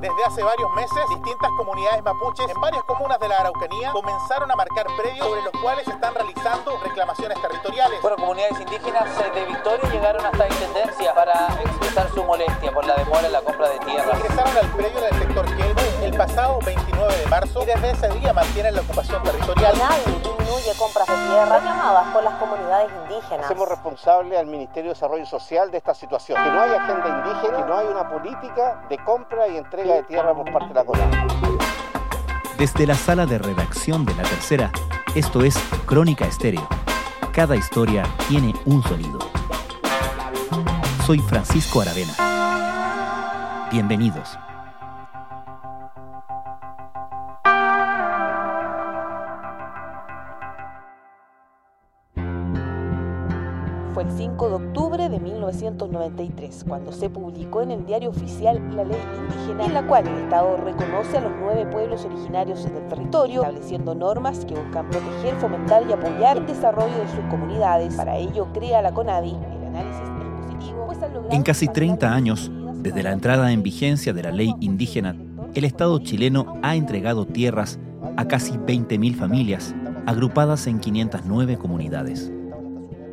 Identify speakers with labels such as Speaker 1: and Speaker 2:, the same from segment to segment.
Speaker 1: Desde hace varios meses, distintas comunidades mapuches en varias comunas de la Araucanía comenzaron a marcar predios sobre los cuales se están realizando reclamaciones territoriales.
Speaker 2: Bueno, comunidades indígenas de Victoria llegaron hasta Intendencia para expresar su molestia por la demora en la compra de tierras.
Speaker 1: Ingresaron al predio del sector Kelme el pasado 29 de marzo y desde ese día mantienen la ocupación territorial.
Speaker 3: Nadie disminuye compras de tierra reclamadas por las comunidades indígenas.
Speaker 4: Hacemos responsable al Ministerio de Desarrollo Social de esta situación. Que no hay agenda indígena, que no hay una política de compra y entrega de tierra por parte de la CONADI.
Speaker 5: Desde la sala de redacción de La Tercera, esto es Crónica Estéreo. Cada historia tiene un sonido. Soy Francisco Aravena. Bienvenidos.
Speaker 3: 5 de octubre de 1993 cuando se publicó en el diario oficial la ley indígena en la cual el Estado reconoce a los nueve pueblos originarios del territorio, estableciendo normas que buscan proteger, fomentar y apoyar el desarrollo de sus comunidades. Para ello crea la CONADI el análisis expositivo. Pues
Speaker 5: En casi 30
Speaker 3: parcial
Speaker 5: años, desde la entrada en vigencia de la ley indígena, el Estado chileno ha entregado tierras a casi 20.000 familias, agrupadas en 509 comunidades.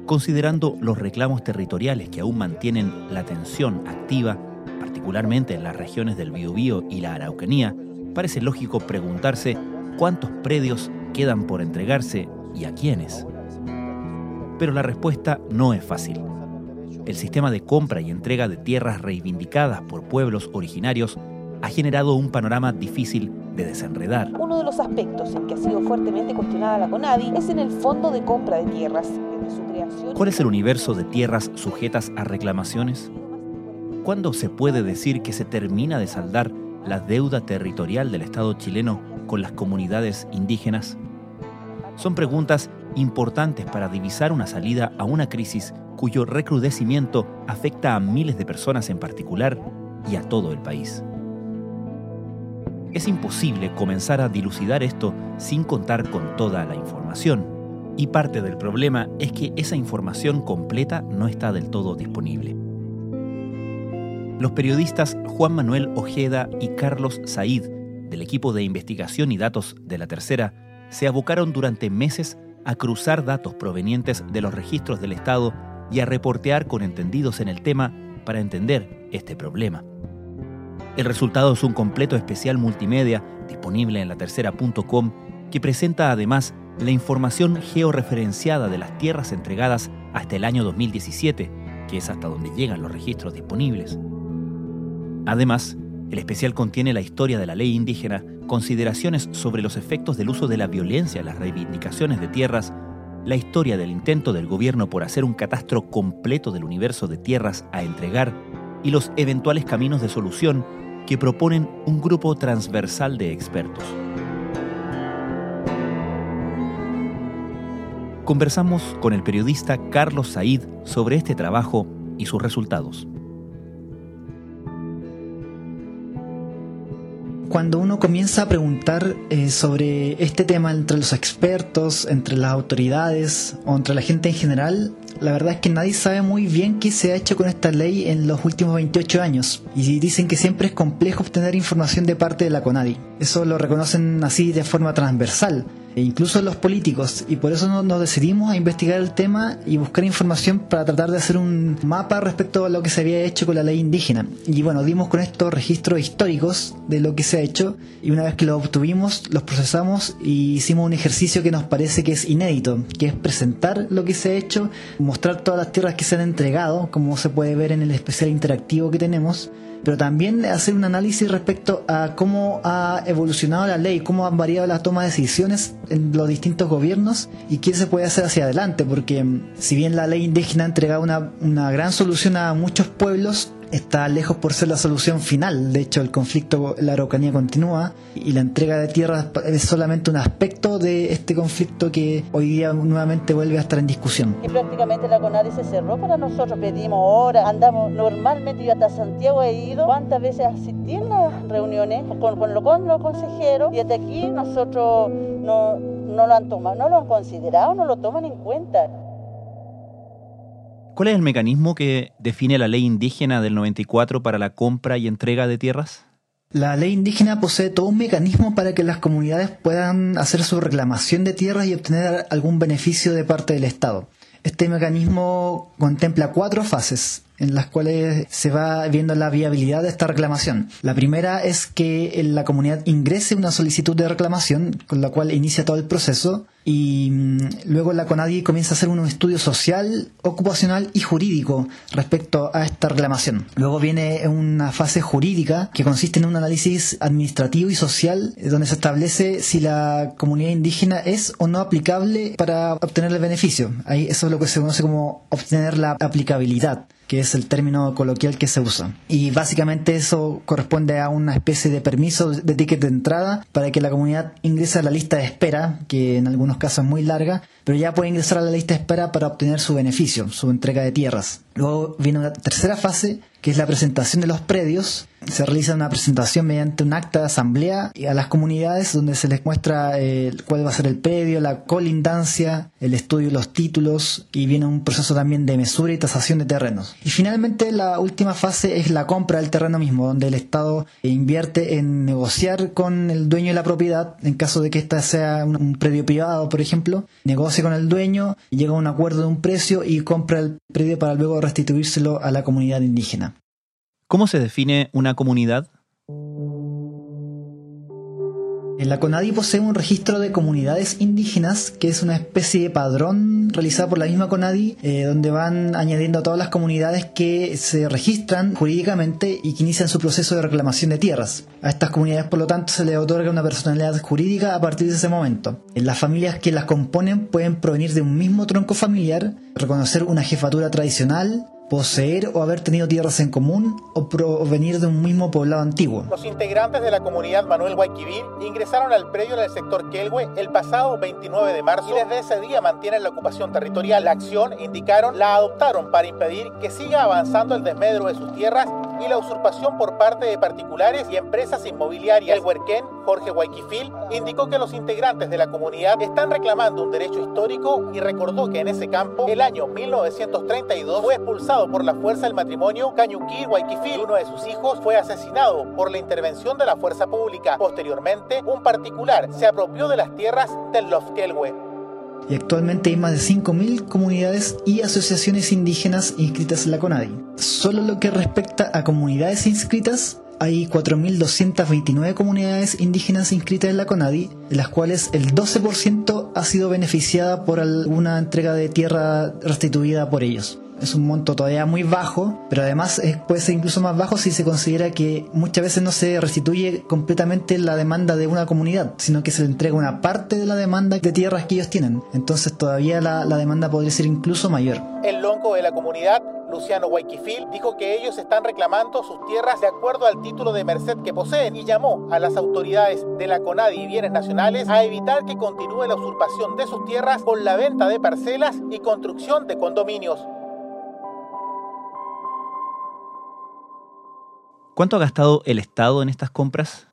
Speaker 5: Considerando los reclamos territoriales que aún mantienen la tensión activa, particularmente en las regiones del Biobío y la Araucanía, parece lógico preguntarse cuántos predios quedan por entregarse y a quiénes. Pero la respuesta no es fácil. El sistema de compra y entrega de tierras reivindicadas por pueblos originarios ha generado un panorama difícil de desenredar.
Speaker 3: Uno de los aspectos en que ha sido fuertemente cuestionada la CONADI es en el fondo de compra de tierras. Desde su creación
Speaker 5: ¿Cuál es el universo de tierras sujetas a reclamaciones? ¿Cuándo se puede decir que se termina de saldar la deuda territorial del Estado chileno con las comunidades indígenas? Son preguntas importantes para divisar una salida a una crisis cuyo recrudecimiento afecta a miles de personas en particular y a todo el país. Es imposible comenzar a dilucidar esto sin contar con toda la información, y parte del problema es que esa información completa no está del todo disponible. Los periodistas Juan Manuel Ojeda y Carlos Said, del equipo de investigación y datos de la Tercera, se abocaron durante meses a cruzar datos provenientes de los registros del Estado y a reportear con entendidos en el tema para entender este problema. El resultado es un completo especial multimedia disponible en latercera.com que presenta además la información georreferenciada de las tierras entregadas hasta el año 2017, que es hasta donde llegan los registros disponibles. Además, el especial contiene la historia de la ley indígena, consideraciones sobre los efectos del uso de la violencia en las reivindicaciones de tierras, la historia del intento del gobierno por hacer un catastro completo del universo de tierras a entregar y los eventuales caminos de solución que proponen un grupo transversal de expertos. Conversamos con el periodista Carlos Said sobre este trabajo y sus resultados.
Speaker 6: Cuando uno comienza a preguntar eh, sobre este tema entre los expertos, entre las autoridades o entre la gente en general, la verdad es que nadie sabe muy bien qué se ha hecho con esta ley en los últimos 28 años. Y dicen que siempre es complejo obtener información de parte de la CONADI. Eso lo reconocen así de forma transversal e incluso los políticos, y por eso no- nos decidimos a investigar el tema y buscar información para tratar de hacer un mapa respecto a lo que se había hecho con la ley indígena. Y bueno, dimos con estos registros históricos de lo que se ha hecho, y una vez que los obtuvimos, los procesamos y hicimos un ejercicio que nos parece que es inédito, que es presentar lo que se ha hecho, mostrar todas las tierras que se han entregado, como se puede ver en el especial interactivo que tenemos, pero también hacer un análisis respecto a cómo ha evolucionado la ley, cómo han variado la toma de decisiones en los distintos gobiernos y qué se puede hacer hacia adelante, porque mm, si bien la ley indígena ha entregado una, una gran solución a muchos pueblos, está lejos por ser la solución final. De hecho, el conflicto la Araucanía continúa y la entrega de tierras es solamente un aspecto de este conflicto que hoy día nuevamente vuelve a estar en discusión.
Speaker 7: Y prácticamente la CONADI se cerró para nosotros. Pedimos horas, andamos normalmente, yo hasta Santiago he ido. ¿Cuántas veces asistí en las reuniones con, con, lo- con los consejeros? Y hasta aquí nosotros no, no lo han tomado, no lo han considerado, no lo toman en cuenta.
Speaker 5: ¿Cuál es el mecanismo que define la ley indígena del 94 para la compra y entrega de tierras?
Speaker 6: La ley indígena posee todo un mecanismo para que las comunidades puedan hacer su reclamación de tierras y obtener algún beneficio de parte del Estado. Este mecanismo contempla cuatro fases en las cuales se va viendo la viabilidad de esta reclamación. La primera es que la comunidad ingrese una solicitud de reclamación con la cual inicia todo el proceso y mm, luego la CONADI comienza a hacer un estudio social, ocupacional y jurídico respecto a esta reclamación. Luego viene una fase jurídica que consiste en un análisis administrativo y social eh, donde se establece si la comunidad indígena es o no aplicable para obtener el beneficio. Ahí eso es lo que se conoce como obtener la aplicabilidad que es el término coloquial que se usa. Y básicamente eso corresponde a una especie de permiso de ticket de entrada para que la comunidad ingrese a la lista de espera, que en algunos casos es muy larga, pero ya puede ingresar a la lista de espera para obtener su beneficio, su entrega de tierras. Luego viene una tercera fase, que es la presentación de los predios. Se realiza una presentación mediante un acta de asamblea a las comunidades donde se les muestra eh, cuál va a ser el predio, la colindancia, el estudio de los títulos y viene un proceso también de mesura y tasación de terrenos. Y finalmente la última fase es la compra del terreno mismo, donde el Estado invierte en negociar con el dueño de la propiedad, en caso de que ésta sea un, un predio privado, por ejemplo, negocia con el dueño, llega a un acuerdo de un precio y compra el predio para luego restituírselo a la comunidad indígena.
Speaker 5: ¿Cómo se define una comunidad?
Speaker 6: La CONADI posee un registro de comunidades indígenas, que es una especie de padrón realizado por la misma CONADI, eh, donde van añadiendo a todas las comunidades que se registran jurídicamente y que inician su proceso de reclamación de tierras. A estas comunidades, por lo tanto, se les otorga una personalidad jurídica a partir de ese momento. Las familias que las componen pueden provenir de un mismo tronco familiar, reconocer una jefatura tradicional, poseer o haber tenido tierras en común o provenir de un mismo poblado antiguo.
Speaker 1: Los integrantes de la comunidad Manuel Guayquivir ingresaron al predio del sector Kelwe el pasado 29 de marzo y desde ese día mantienen la ocupación territorial. La acción, indicaron, la adoptaron para impedir que siga avanzando el desmedro de sus tierras y la usurpación por parte de particulares y empresas inmobiliarias. El huerquén, Jorge Guayquifil, indicó que los integrantes de la comunidad están reclamando un derecho histórico y recordó que en ese campo, el año 1932, fue expulsado por la fuerza del matrimonio Cañuquí Guayquifil. Uno de sus hijos fue asesinado por la intervención de la fuerza pública. Posteriormente, un particular se apropió de las tierras del Lofkelwe
Speaker 6: y actualmente hay más de 5.000 comunidades y asociaciones indígenas inscritas en la CONADI. Solo lo que respecta a comunidades inscritas, hay 4.229 comunidades indígenas inscritas en la CONADI, de las cuales el 12% ha sido beneficiada por alguna entrega de tierra restituida por ellos es un monto todavía muy bajo, pero además puede ser incluso más bajo si se considera que muchas veces no se restituye completamente la demanda de una comunidad, sino que se le entrega una parte de la demanda de tierras que ellos tienen. Entonces todavía la, demanda podría ser incluso mayor.
Speaker 1: El lonco de la comunidad Luciano Guayquifil dijo que ellos están reclamando sus tierras de acuerdo al título de merced que poseen y llamó a las autoridades de la CONADI y bienes nacionales a evitar que continúe la usurpación de sus tierras con la venta de parcelas y construcción de condominios.
Speaker 5: ¿Cuánto ha gastado el Estado en estas compras?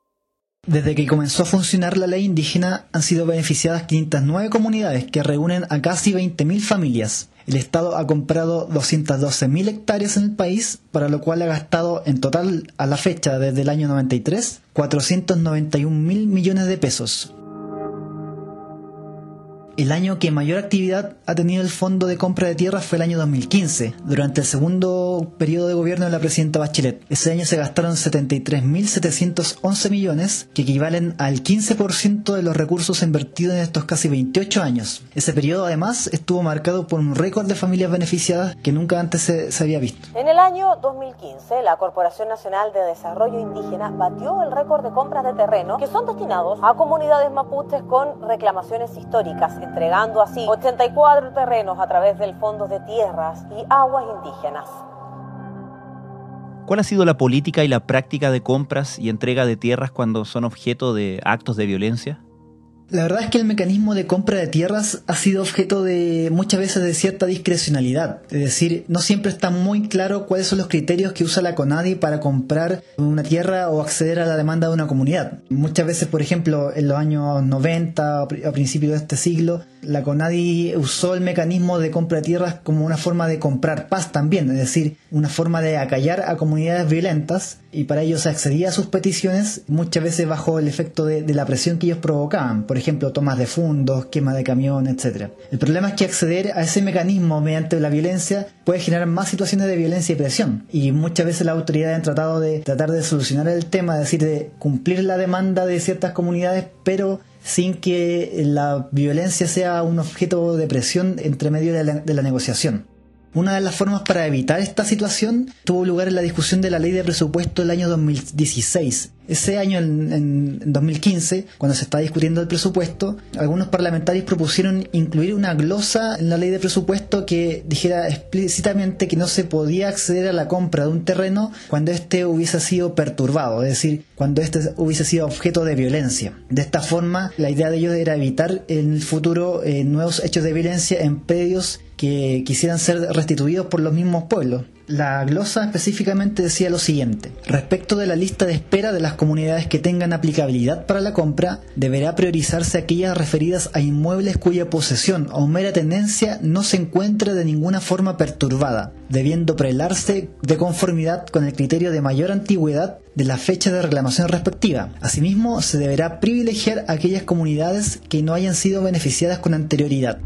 Speaker 6: Desde que comenzó a funcionar la ley indígena han sido beneficiadas 509 comunidades que reúnen a casi 20.000 familias. El Estado ha comprado 212.000 hectáreas en el país, para lo cual ha gastado en total a la fecha desde el año 93 491.000 millones de pesos. El año que mayor actividad ha tenido el Fondo de Compra de Tierras fue el año 2015, durante el segundo periodo de gobierno de la presidenta Bachelet. Ese año se gastaron 73.711 millones, que equivalen al 15% de los recursos invertidos en estos casi 28 años. Ese periodo además estuvo marcado por un récord de familias beneficiadas que nunca antes se, se había visto.
Speaker 3: En el año 2015, la Corporación Nacional de Desarrollo Indígena batió el récord de compras de terreno que son destinados a comunidades mapuches con reclamaciones históricas entregando así 84 terrenos a través del Fondo de Tierras y Aguas Indígenas.
Speaker 5: ¿Cuál ha sido la política y la práctica de compras y entrega de tierras cuando son objeto de actos de violencia?
Speaker 6: La verdad es que el mecanismo de compra de tierras ha sido objeto de muchas veces de cierta discrecionalidad. Es decir, no siempre está muy claro cuáles son los criterios que usa la CONADI para comprar una tierra o acceder a la demanda de una comunidad. Muchas veces, por ejemplo, en los años 90 a principios de este siglo, la CONADI usó el mecanismo de compra de tierras como una forma de comprar paz también, es decir, una forma de acallar a comunidades violentas y para ello se accedía a sus peticiones muchas veces bajo el efecto de, la presión que ellos provocaban, por ejemplo, tomas de fondos, quema de camión, etc. El problema es que acceder a ese mecanismo mediante la violencia puede generar más situaciones de violencia y presión, y muchas veces las autoridades han tratado de tratar de solucionar el tema, es decir, de cumplir la demanda de ciertas comunidades, pero sin que la violencia sea un objeto de presión entre medio de la negociación. Una de las formas para evitar esta situación tuvo lugar en la discusión de la ley de presupuesto del año 2016. Ese año, en, 2015, cuando se estaba discutiendo el presupuesto, algunos parlamentarios propusieron incluir una glosa en la ley de presupuesto que dijera explícitamente que no se podía acceder a la compra de un terreno cuando éste hubiese sido perturbado, es decir, cuando éste hubiese sido objeto de violencia. De esta forma, la idea de ellos era evitar en el futuro eh, nuevos hechos de violencia en pedios que quisieran ser restituidos por los mismos pueblos. La glosa específicamente decía lo siguiente, respecto de la lista de espera de las comunidades que tengan aplicabilidad para la compra, deberá priorizarse aquellas referidas a inmuebles cuya posesión o mera tenencia no se encuentre de ninguna forma perturbada, debiendo prelarse de conformidad con el criterio de mayor antigüedad de la fecha de reclamación respectiva. Asimismo, se deberá privilegiar aquellas comunidades que no hayan sido beneficiadas con anterioridad.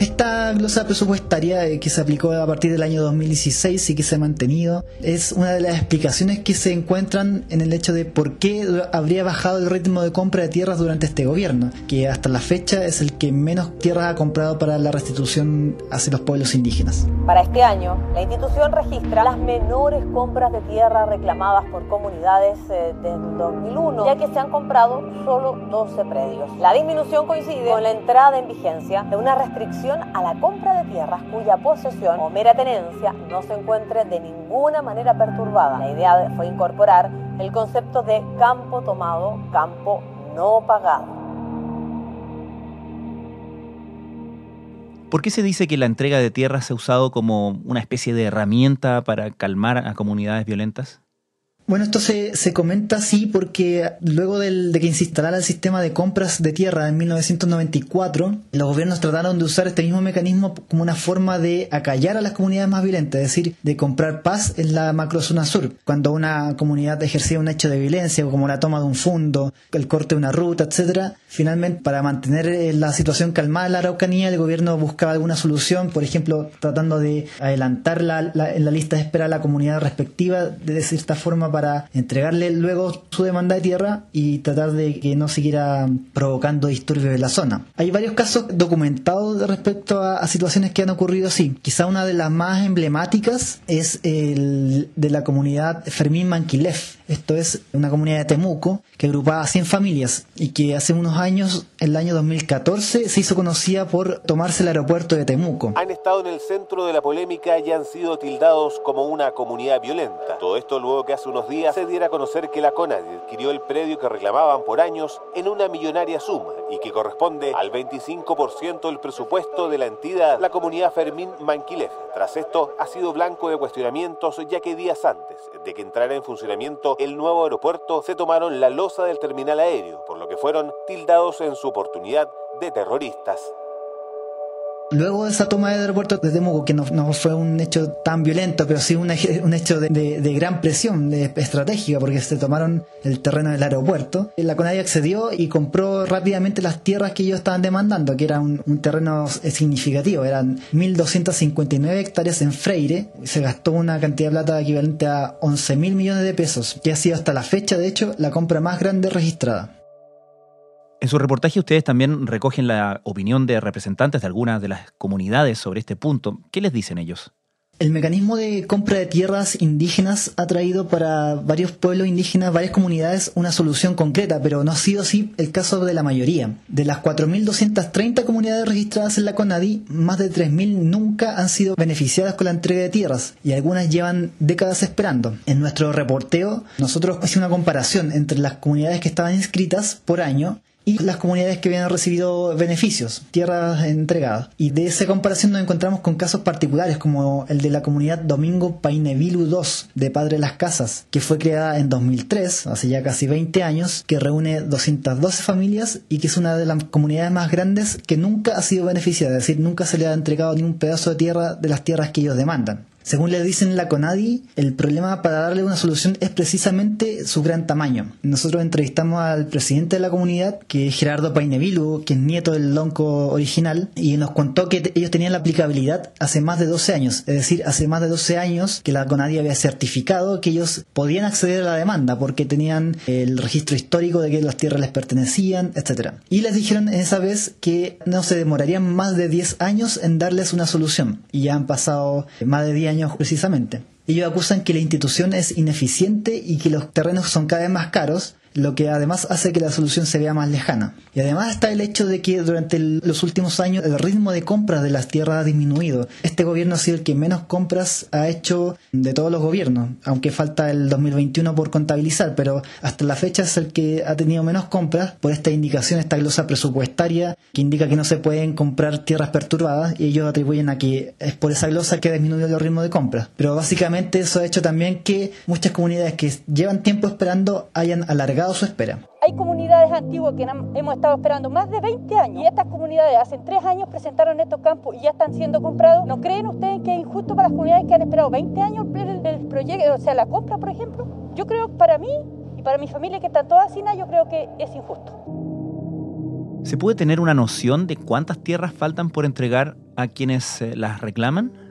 Speaker 6: Esta glosa presupuestaria eh, que se aplicó a partir del año 2016 y que se ha mantenido es una de las explicaciones que se encuentran en el hecho de por qué habría bajado el ritmo de compra de tierras durante este gobierno, que hasta la fecha es el que menos tierras ha comprado para la restitución hacia los pueblos indígenas.
Speaker 3: Para este año, la institución registra las menores compras de tierra reclamadas por comunidades eh, desde 2001, ya que se han comprado solo 12 predios. La disminución coincide con la entrada en vigencia de una restricción a la compra de tierras cuya posesión o mera tenencia no se encuentre de ninguna manera perturbada. La idea fue incorporar el concepto de campo tomado, campo no pagado.
Speaker 5: ¿Por qué se dice que la entrega de tierras se ha usado como una especie de herramienta para calmar a comunidades violentas?
Speaker 6: Bueno, esto se, se comenta así porque luego del, de que se instalara el sistema de compras de tierra en 1994, los gobiernos trataron de usar este mismo mecanismo como una forma de acallar a las comunidades más violentas, es decir, de comprar paz en la macrozona sur. Cuando una comunidad ejercía un hecho de violencia, como la toma de un fondo, el corte de una ruta, etcétera, finalmente para mantener eh, la situación calmada en la Araucanía, el gobierno buscaba alguna solución, por ejemplo, tratando de adelantar la, en la lista de espera a la comunidad respectiva de cierta forma para entregarle luego su demanda de tierra y tratar de que no siguiera provocando disturbios en la zona. Hay varios casos documentados respecto a, situaciones que han ocurrido así. Quizá una de las más emblemáticas es el de la comunidad Fermín Manquilef. Esto es una comunidad de Temuco que agrupaba a 100 familias y que hace unos años, el año 2014, se hizo conocida por tomarse el aeropuerto de Temuco.
Speaker 8: Han estado en el centro de la polémica y han sido tildados como una comunidad violenta. Todo esto luego que hace unos días se diera a conocer que la CONADI adquirió el predio que reclamaban por años en una millonaria suma y que corresponde al 25% del presupuesto de la entidad, la comunidad Fermín Manquilef. Tras esto, ha sido blanco de cuestionamientos ya que días antes de que entrara en funcionamiento el nuevo aeropuerto se tomaron la losa del terminal aéreo, por lo que fueron tildados en su oportunidad de terroristas.
Speaker 6: Luego de esa toma del aeropuerto de Temuco, que no, fue un hecho tan violento, pero sí un, hecho de, gran presión de, estratégica, porque se tomaron el terreno del aeropuerto, la CONADI accedió y compró rápidamente las tierras que ellos estaban demandando, que era un, un terreno significativo, eran 1.259 hectáreas en Freire, se gastó una cantidad de plata equivalente a 11 mil millones de pesos, que ha sido hasta la fecha, de hecho, la compra más grande registrada.
Speaker 5: En su reportaje ustedes también recogen la opinión de representantes de algunas de las comunidades sobre este punto. ¿Qué les dicen ellos?
Speaker 6: El mecanismo de compra de tierras indígenas ha traído para varios pueblos indígenas, varias comunidades, una solución concreta, pero no ha sido así el caso de la mayoría. De las 4.230 comunidades registradas en la CONADI, más de 3.000 nunca han sido beneficiadas con la entrega de tierras y algunas llevan décadas esperando. En nuestro reporteo, nosotros hicimos una comparación entre las comunidades que estaban inscritas por año y las comunidades que habían recibido beneficios, tierras entregadas. Y de esa comparación nos encontramos con casos particulares como el de la comunidad Domingo Painevilu II de Padre Las Casas, que fue creada en 2003, hace ya casi 20 años, que reúne 212 familias y que es una de las comunidades más grandes que nunca ha sido beneficiada, es decir, nunca se le ha entregado ni un pedazo de tierra de las tierras que ellos demandan Según le dicen la CONADI, el problema para darle una solución es precisamente su gran tamaño. Nosotros entrevistamos al presidente de la comunidad, que es Gerardo Painevilu, que es nieto del lonco original, y nos contó que ellos tenían la aplicabilidad hace más de 12 años, es decir, hace más de 12 años que la CONADI había certificado que ellos podían acceder a la demanda porque tenían el registro histórico de que las tierras les pertenecían, etc. Y les dijeron esa vez que no se demorarían más de 10 años en darles una solución. Y ya han pasado más de 10 años precisamente. Ellos acusan que la institución es ineficiente y que los terrenos son cada vez más caros lo que además hace que la solución se vea más lejana. Y además está el hecho de que durante los últimos años el ritmo de compras de las tierras ha disminuido. Este gobierno ha sido el que menos compras ha hecho de todos los gobiernos, aunque falta el 2021 por contabilizar, pero hasta la fecha es el que ha tenido menos compras por esta indicación, esta glosa presupuestaria que indica que no se pueden comprar tierras perturbadas y ellos atribuyen a que es por esa glosa que ha disminuido el ritmo de compras. Pero básicamente eso ha hecho también que muchas comunidades que llevan tiempo esperando hayan alargado su espera.
Speaker 9: Hay comunidades antiguas que hemos estado esperando más de 20 años y estas comunidades hace 3 años presentaron estos campos y ya están siendo comprados. ¿No creen ustedes que es injusto para las comunidades que han esperado 20 años el, el proyecto, o sea, la compra, por ejemplo? Yo creo que para mí y para mi familia que están todas sin yo creo que es injusto.
Speaker 5: ¿Se puede tener una noción de cuántas tierras faltan por entregar a quienes eh, las reclaman?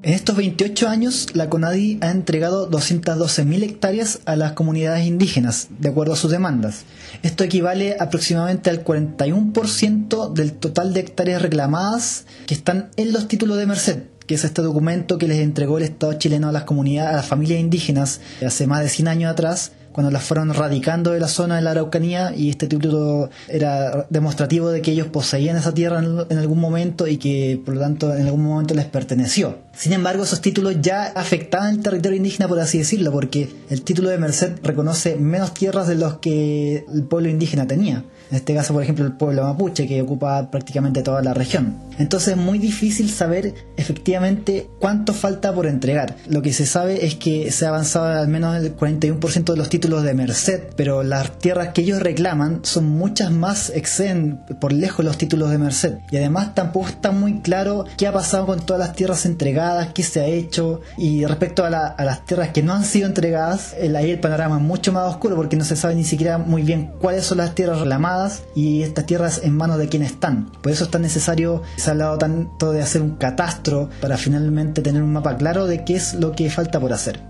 Speaker 6: En estos 28 años, la CONADI ha entregado 212.000 hectáreas a las comunidades indígenas, de acuerdo a sus demandas. Esto equivale aproximadamente al 41% del total de hectáreas reclamadas que están en los títulos de Merced, que es este documento que les entregó el Estado chileno a las comunidades, a las familias indígenas hace más de 100 años atrás, cuando las fueron radicando de la zona de la Araucanía y este título era demostrativo de que ellos poseían esa tierra en, algún momento y que por lo tanto en algún momento les perteneció. Sin embargo, esos títulos ya afectaban el territorio indígena, por así decirlo, porque el título de Merced reconoce menos tierras de los que el pueblo indígena tenía. En este caso, por ejemplo, el pueblo mapuche, que ocupa prácticamente toda la región. Entonces es muy difícil saber efectivamente cuánto falta por entregar. Lo que se sabe es que se ha avanzado al menos el 41% de los títulos de Merced, pero las tierras que ellos reclaman son muchas más, exceden por lejos los títulos de Merced. Y además tampoco está muy claro qué ha pasado con todas las tierras entregadas, qué se ha hecho. Y respecto a, las tierras que no han sido entregadas, ahí el panorama es mucho más oscuro porque no se sabe ni siquiera muy bien cuáles son las tierras reclamadas y estas tierras en manos de quién están. Por eso es tan necesario, se ha hablado tanto de hacer un catastro para finalmente tener un mapa claro de qué es lo que falta por hacer.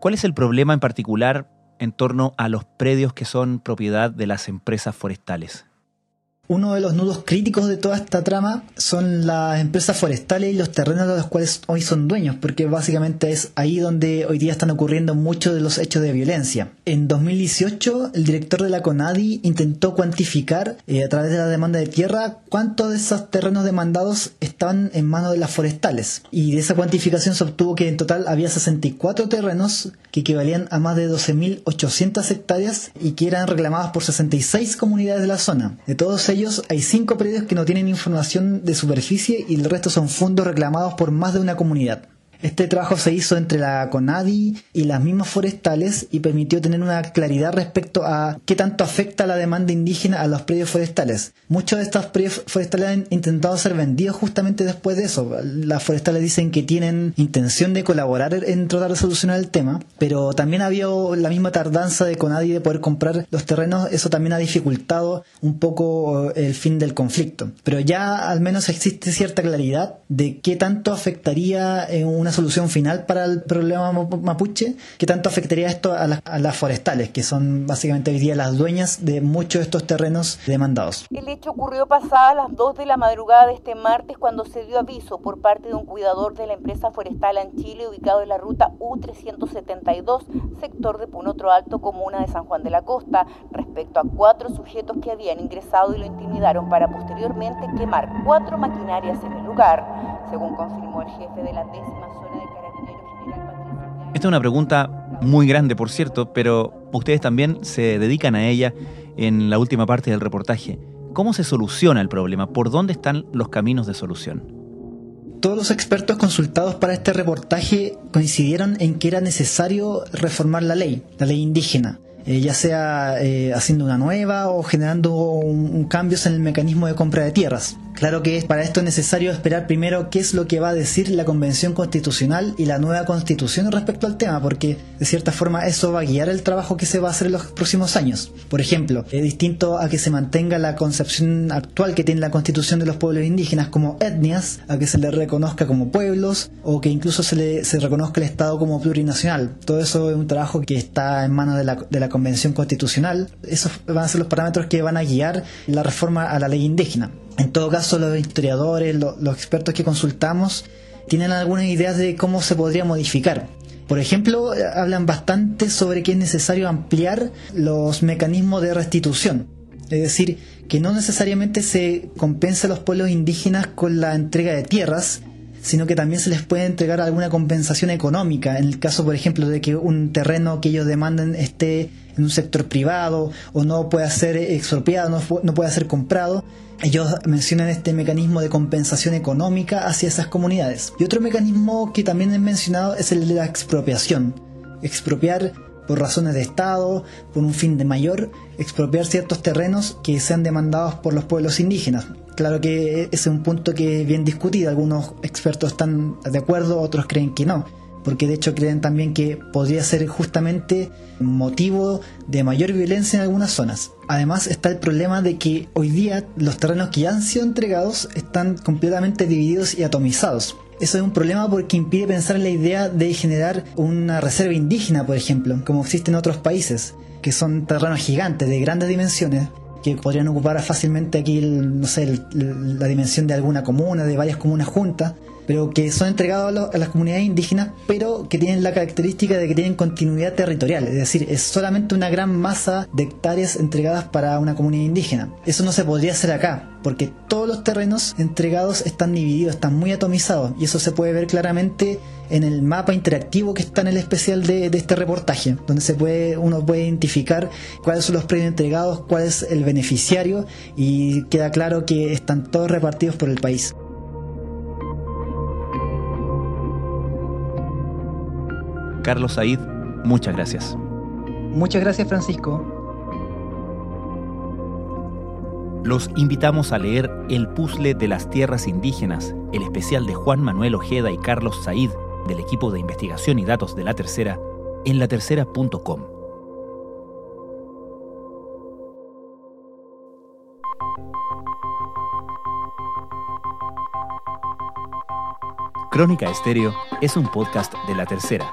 Speaker 5: ¿Cuál es el problema en particular en torno a los predios que son propiedad de las empresas forestales?
Speaker 6: Uno de los nudos críticos de toda esta trama son las empresas forestales y los terrenos de los cuales hoy son dueños, porque básicamente es ahí donde hoy día están ocurriendo muchos de los hechos de violencia. En 2018, el director de la CONADI intentó cuantificar eh, a través de la demanda de tierra cuántos de esos terrenos demandados estaban en manos de las forestales. Y de esa cuantificación se obtuvo que en total había 64 terrenos que equivalían a más de 12.800 hectáreas y que eran reclamados por 66 comunidades de la zona. De todos hay cinco predios que no tienen información de superficie y el resto son fondos reclamados por más de una comunidad. Este trabajo se hizo entre la CONADI y las mismas forestales y permitió tener una claridad respecto a qué tanto afecta la demanda indígena a los predios forestales. Muchos de estos predios forestales han intentado ser vendidos justamente después de eso. Las forestales dicen que tienen intención de colaborar en tratar de solucionar el tema, pero también ha habido la misma tardanza de CONADI de poder comprar los terrenos. Eso también ha dificultado un poco el fin del conflicto. Pero ya al menos existe cierta claridad de qué tanto afectaría en un una solución final para el problema mapuche, ¿qué tanto afectaría esto a las, forestales, que son básicamente hoy día las dueñas de muchos de estos terrenos demandados?
Speaker 3: El hecho ocurrió pasada las 2 de la madrugada de este martes cuando se dio aviso por parte de un cuidador de la empresa forestal en Chile ubicado en la ruta U372, sector de Punotro Alto, comuna de San Juan de la Costa, respecto a cuatro sujetos que habían ingresado y lo intimidaron para posteriormente quemar cuatro maquinarias en el lugar, según confirmó el jefe de la décima
Speaker 5: esta es una pregunta muy grande, por cierto, pero ustedes también se dedican a ella en la última parte del reportaje. ¿Cómo se soluciona el problema? ¿Por dónde están los caminos de solución?
Speaker 6: Todos los expertos consultados para este reportaje coincidieron en que era necesario reformar la ley, la ley indígena, eh, ya sea eh, haciendo una nueva o generando un, cambios en el mecanismo de compra de tierras. Claro que para esto es necesario esperar primero qué es lo que va a decir la Convención Constitucional y la nueva Constitución respecto al tema, porque de cierta forma eso va a guiar el trabajo que se va a hacer en los próximos años. Por ejemplo, es distinto a que se mantenga la concepción actual que tiene la Constitución de los pueblos indígenas como etnias, a que se le reconozca como pueblos o que incluso se le se reconozca el Estado como plurinacional. Todo eso es un trabajo que está en manos de la, de la Convención Constitucional. Esos van a ser los parámetros que van a guiar la reforma a la ley indígena. En todo caso, los historiadores, los expertos que consultamos, tienen algunas ideas de cómo se podría modificar. Por ejemplo, hablan bastante sobre que es necesario ampliar los mecanismos de restitución. Es decir, que no necesariamente se compensa a los pueblos indígenas con la entrega de tierras, sino que también se les puede entregar alguna compensación económica. En el caso, por ejemplo, de que un terreno que ellos demanden esté en un sector privado o no pueda ser expropiado, no, no pueda ser comprado, ellos mencionan este mecanismo de compensación económica hacia esas comunidades. Y otro mecanismo que también he mencionado es el de la expropiación. Expropiar por razones de Estado, por un fin de mayor, expropiar ciertos terrenos que sean demandados por los pueblos indígenas. Claro que ese es un punto que es bien discutido, algunos expertos están de acuerdo, otros creen que no porque de hecho creen también que podría ser justamente motivo de mayor violencia en algunas zonas. Además está el problema de que hoy día los terrenos que han sido entregados están completamente divididos y atomizados. Eso es un problema porque impide pensar en la idea de generar una reserva indígena, por ejemplo, como existe en otros países, que son terrenos gigantes de grandes dimensiones que podrían ocupar fácilmente aquí, no sé, la dimensión de alguna comuna, de varias comunas juntas, pero que son entregados a, las comunidades indígenas, pero que tienen la característica de que tienen continuidad territorial, es decir, es solamente una gran masa de hectáreas entregadas para una comunidad indígena. Eso no se podría hacer acá, porque todos los terrenos entregados están divididos, están muy atomizados, y eso se puede ver claramente en el mapa interactivo que está en el especial de, de este reportaje, donde se puede, uno puede identificar cuáles son los predios entregados, cuál es el beneficiario, y queda claro que están todos repartidos por el país.
Speaker 5: Carlos Said, muchas gracias.
Speaker 6: Muchas gracias Francisco.
Speaker 5: Los invitamos a leer El puzzle de las tierras indígenas, el especial de Juan Manuel Ojeda y Carlos Said del equipo de investigación y datos de La Tercera en latercera.com. Crónica Estéreo es un podcast de La Tercera